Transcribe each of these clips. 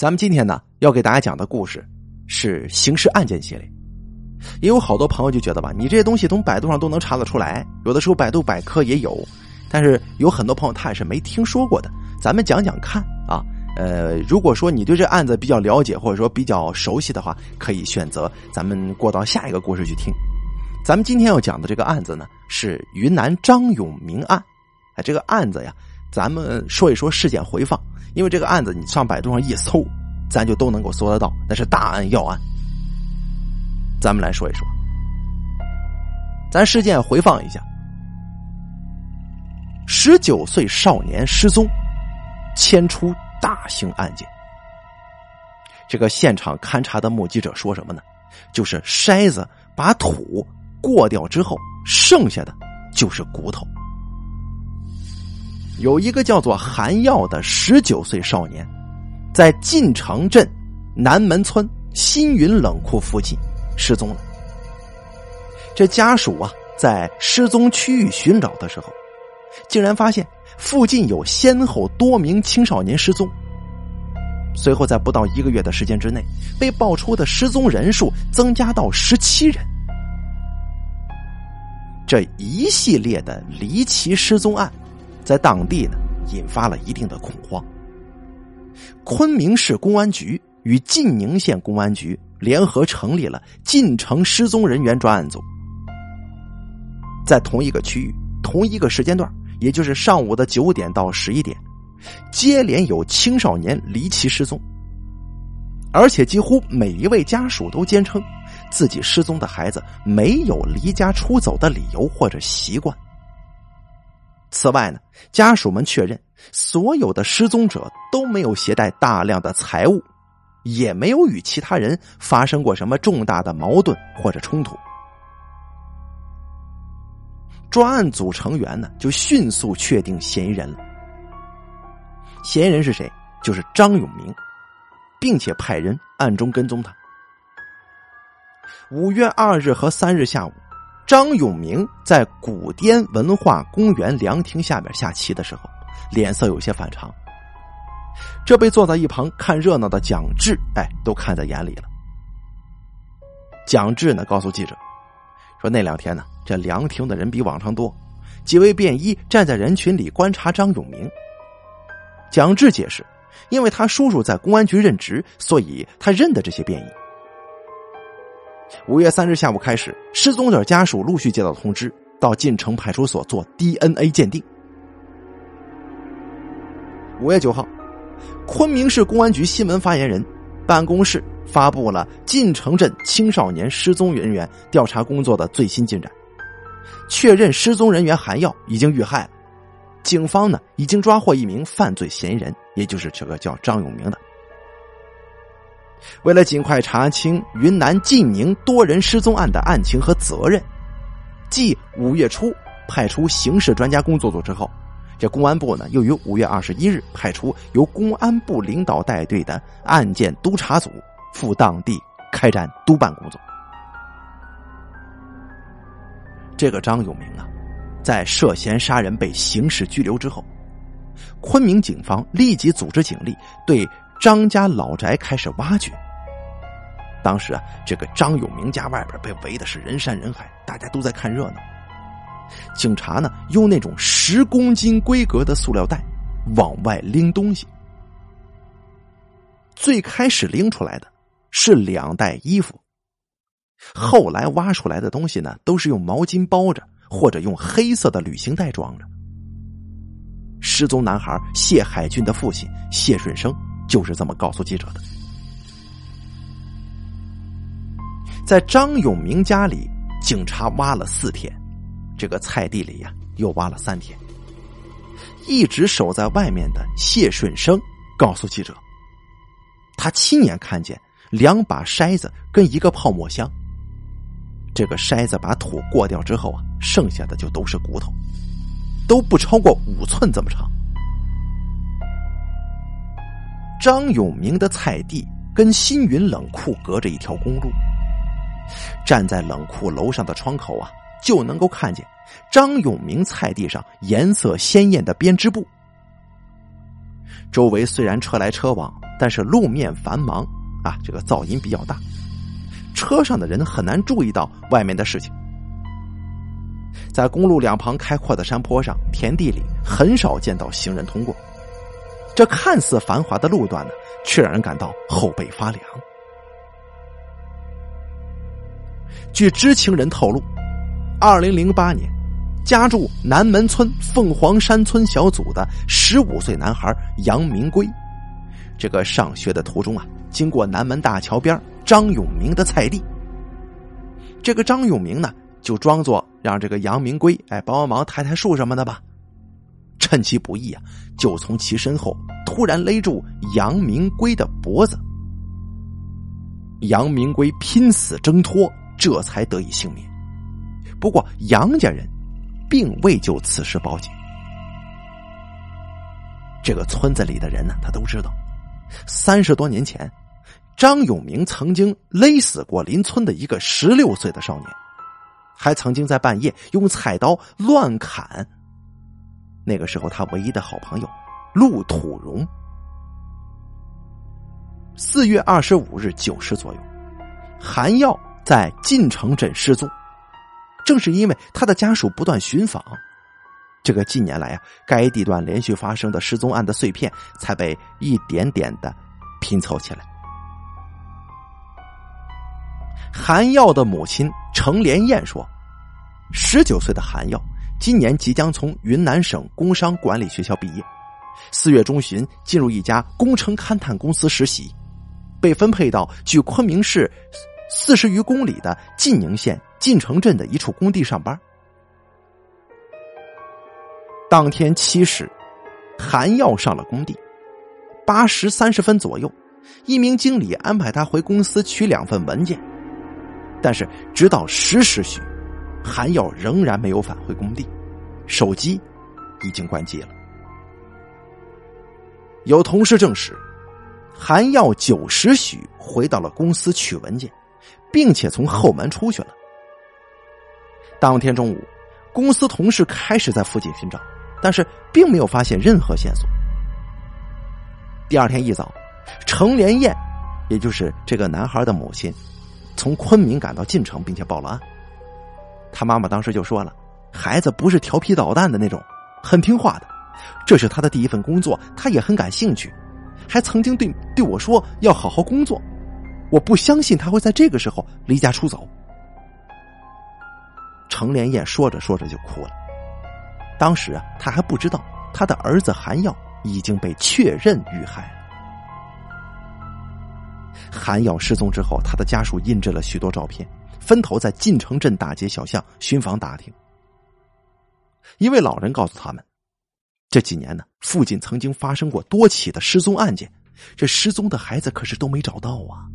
咱们今天呢要给大家讲的故事是刑事案件系列，也有好多朋友就觉得吧，你这些东西从百度上都能查得出来，有的时候百度百科也有，但是有很多朋友他也是没听说过的。咱们讲讲看啊，呃，如果说你对这案子比较了解或者说比较熟悉的话，可以选择咱们过到下一个故事去听。咱们今天要讲的这个案子呢是云南张永明案，哎，这个案子呀，咱们说一说事件回放。因为这个案子，你上百度上一搜，咱就都能够搜得到，那是大案要案。咱们来说一说，咱事件回放一下：十九岁少年失踪，牵出大型案件。这个现场勘查的目击者说什么呢？就是筛子把土过掉之后，剩下的就是骨头。有一个叫做韩耀的十九岁少年，在晋城镇南门村新云冷库附近失踪了。这家属啊，在失踪区域寻找的时候，竟然发现附近有先后多名青少年失踪。随后，在不到一个月的时间之内，被爆出的失踪人数增加到十七人。这一系列的离奇失踪案。在当地呢，引发了一定的恐慌。昆明市公安局与晋宁县公安局联合成立了晋城失踪人员专案组，在同一个区域、同一个时间段，也就是上午的九点到十一点，接连有青少年离奇失踪，而且几乎每一位家属都坚称自己失踪的孩子没有离家出走的理由或者习惯。此外呢，家属们确认，所有的失踪者都没有携带大量的财物，也没有与其他人发生过什么重大的矛盾或者冲突。专案组成员呢，就迅速确定嫌疑人了。嫌疑人是谁？就是张永明，并且派人暗中跟踪他。五月二日和三日下午。张永明在古滇文化公园凉亭下面下棋的时候，脸色有些反常。这被坐在一旁看热闹的蒋志，哎，都看在眼里了。蒋志呢，告诉记者说：“那两天呢，这凉亭的人比往常多，几位便衣站在人群里观察张永明。”蒋志解释：“因为他叔叔在公安局任职，所以他认得这些便衣。”五月三日下午开始，失踪者家属陆续接到通知，到晋城派出所做 DNA 鉴定。五月九号，昆明市公安局新闻发言人办公室发布了晋城镇青少年失踪人员调查工作的最新进展，确认失踪人员韩耀已经遇害了，警方呢已经抓获一名犯罪嫌疑人，也就是这个叫张永明的。为了尽快查清云南晋宁多人失踪案的案情和责任，继五月初派出刑事专家工作组之后，这公安部呢又于五月二十一日派出由公安部领导带队的案件督查组赴当地开展督办工作。这个张永明啊，在涉嫌杀人被刑事拘留之后，昆明警方立即组织警力对。张家老宅开始挖掘。当时啊，这个张永明家外边被围的是人山人海，大家都在看热闹。警察呢，用那种十公斤规格的塑料袋往外拎东西。最开始拎出来的是两袋衣服，后来挖出来的东西呢，都是用毛巾包着，或者用黑色的旅行袋装着。失踪男孩谢海军的父亲谢顺生。就是这么告诉记者的。在张永明家里，警察挖了四天，这个菜地里呀又挖了三天。一直守在外面的谢顺生告诉记者，他亲眼看见两把筛子跟一个泡沫箱。这个筛子把土过掉之后啊，剩下的就都是骨头，都不超过五寸这么长。张永明的菜地跟新云冷库隔着一条公路，站在冷库楼上的窗口啊，就能够看见张永明菜地上颜色鲜艳的编织布。周围虽然车来车往，但是路面繁忙啊，这个噪音比较大，车上的人很难注意到外面的事情。在公路两旁开阔的山坡上、田地里，很少见到行人通过。这看似繁华的路段呢，却让人感到后背发凉。据知情人透露，二零零八年，家住南门村凤凰山村小组的十五岁男孩杨明贵，这个上学的途中啊，经过南门大桥边张永明的菜地。这个张永明呢，就装作。让这个杨明贵哎帮帮忙抬抬树什么的吧，趁其不意啊，就从其身后突然勒住杨明贵的脖子。杨明贵拼死挣脱，这才得以幸免。不过杨家人并未就此事报警。这个村子里的人呢，他都知道，三十多年前，张永明曾经勒死过邻村的一个十六岁的少年。还曾经在半夜用菜刀乱砍。那个时候，他唯一的好朋友陆土荣。四月二十五日九时左右，韩耀在晋城镇失踪。正是因为他的家属不断寻访，这个近年来啊，该地段连续发生的失踪案的碎片才被一点点的拼凑起来。韩耀的母亲程连燕说：“十九岁的韩耀今年即将从云南省工商管理学校毕业，四月中旬进入一家工程勘探公司实习，被分配到距昆明市四十余公里的晋宁县晋城镇的一处工地上班。当天七时，韩耀上了工地，八时三十分左右，一名经理安排他回公司取两份文件。”但是，直到十时许，韩耀仍然没有返回工地，手机已经关机了。有同事证实，韩耀九时许回到了公司取文件，并且从后门出去了。当天中午，公司同事开始在附近寻找，但是并没有发现任何线索。第二天一早，程连燕，也就是这个男孩的母亲。从昆明赶到晋城，并且报了案。他妈妈当时就说了：“孩子不是调皮捣蛋的那种，很听话的。这是他的第一份工作，他也很感兴趣，还曾经对对我说要好好工作。我不相信他会在这个时候离家出走。”程连燕说着说着就哭了。当时啊，他还不知道他的儿子韩耀已经被确认遇害。韩耀失踪之后，他的家属印制了许多照片，分头在晋城镇大街小巷寻访打听。一位老人告诉他们，这几年呢，附近曾经发生过多起的失踪案件，这失踪的孩子可是都没找到啊。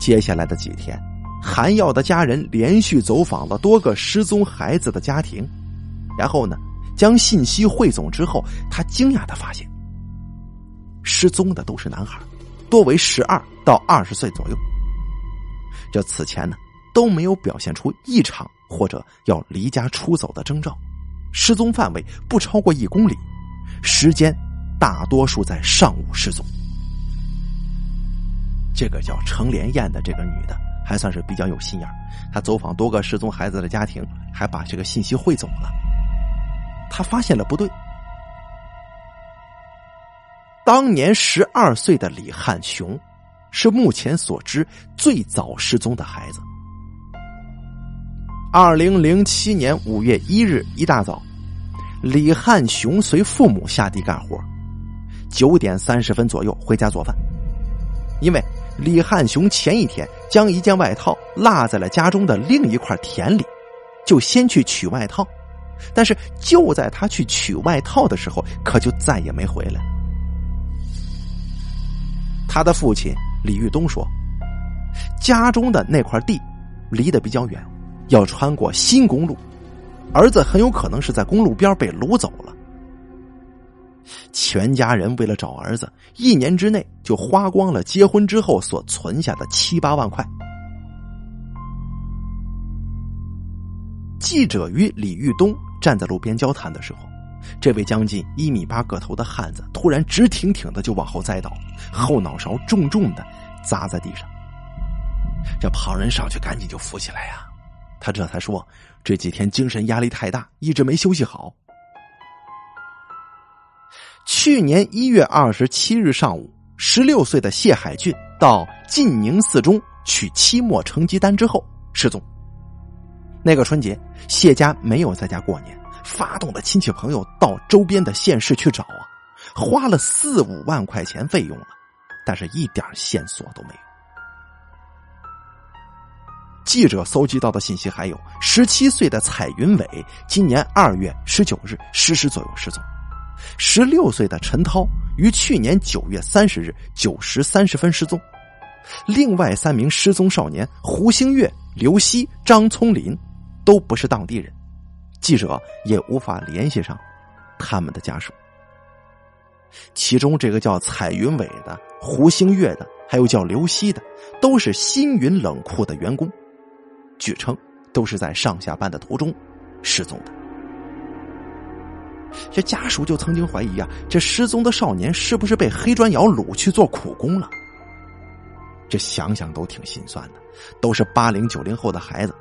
接下来的几天，韩耀的家人连续走访了多个失踪孩子的家庭，然后呢，将信息汇总之后，他惊讶的发现，失踪的都是男孩。多为十二到二十岁左右，这此前呢都没有表现出异常或者要离家出走的征兆，失踪范围不超过一公里，时间大多数在上午失踪。这个叫程连燕的这个女的还算是比较有心眼她走访多个失踪孩子的家庭，还把这个信息汇总了。她发现了不对。当年十二岁的李汉雄，是目前所知最早失踪的孩子。二零零七年五月一日一大早，李汉雄随父母下地干活，九点三十分左右回家做饭。因为李汉雄前一天将一件外套落在了家中的另一块田里，就先去取外套，但是就在他去取外套的时候，可就再也没回来。他的父亲李玉东说：“家中的那块地离得比较远，要穿过新公路，儿子很有可能是在公路边被掳走了。全家人为了找儿子，一年之内就花光了结婚之后所存下的七八万块。”记者与李玉东站在路边交谈的时候，这位将近一米八个头的汉子突然直挺挺的就往后栽倒，后脑勺重重的砸在地上。这旁人上去赶紧就扶起来呀，他这才说这几天精神压力太大，一直没休息好。去年一月二十七日上午，十六岁的谢海俊到晋宁四中取期末成绩单之后失踪。那个春节，谢家没有在家过年，发动了亲戚朋友到周边的县市去找啊，花了四五万块钱费用了，但是一点线索都没有。记者搜集到的信息还有：十七岁的彩云伟今年二月十九日十时左右失踪；十六岁的陈涛于去年九月三十日九时三十分失踪；另外三名失踪少年胡星月、刘希、张聪林。都不是当地人，记者也无法联系上他们的家属。其中这个叫彩云伟的、胡星月的，还有叫刘希的，都是新云冷库的员工，据称都是在上下班的途中失踪的。这家属就曾经怀疑啊，这失踪的少年是不是被黑砖窑掳去做苦工了？这想想都挺心酸的，都是八零九零后的孩子。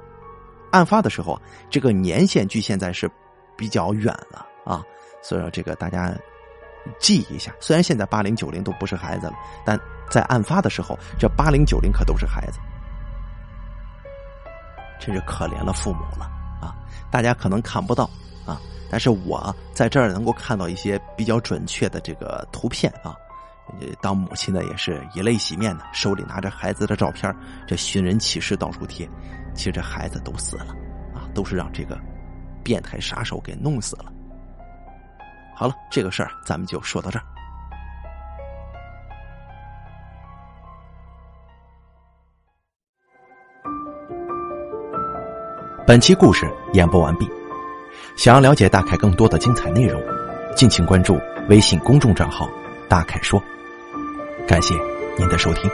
案发的时候，这个年限距现在是比较远了啊，所以说这个大家记一下。虽然现在八零九零都不是孩子了，但在案发的时候，这八零九零可都是孩子，真是可怜了父母了啊！大家可能看不到啊，但是我在这儿能够看到一些比较准确的这个图片啊。当母亲的也是以泪洗面的，手里拿着孩子的照片，这寻人启事到处贴。其实这孩子都死了，啊，都是让这个变态杀手给弄死了。好了，这个事儿咱们就说到这儿。本期故事演播完毕。想要了解大凯更多的精彩内容，敬请关注微信公众账号“大凯说”。感谢您的收听。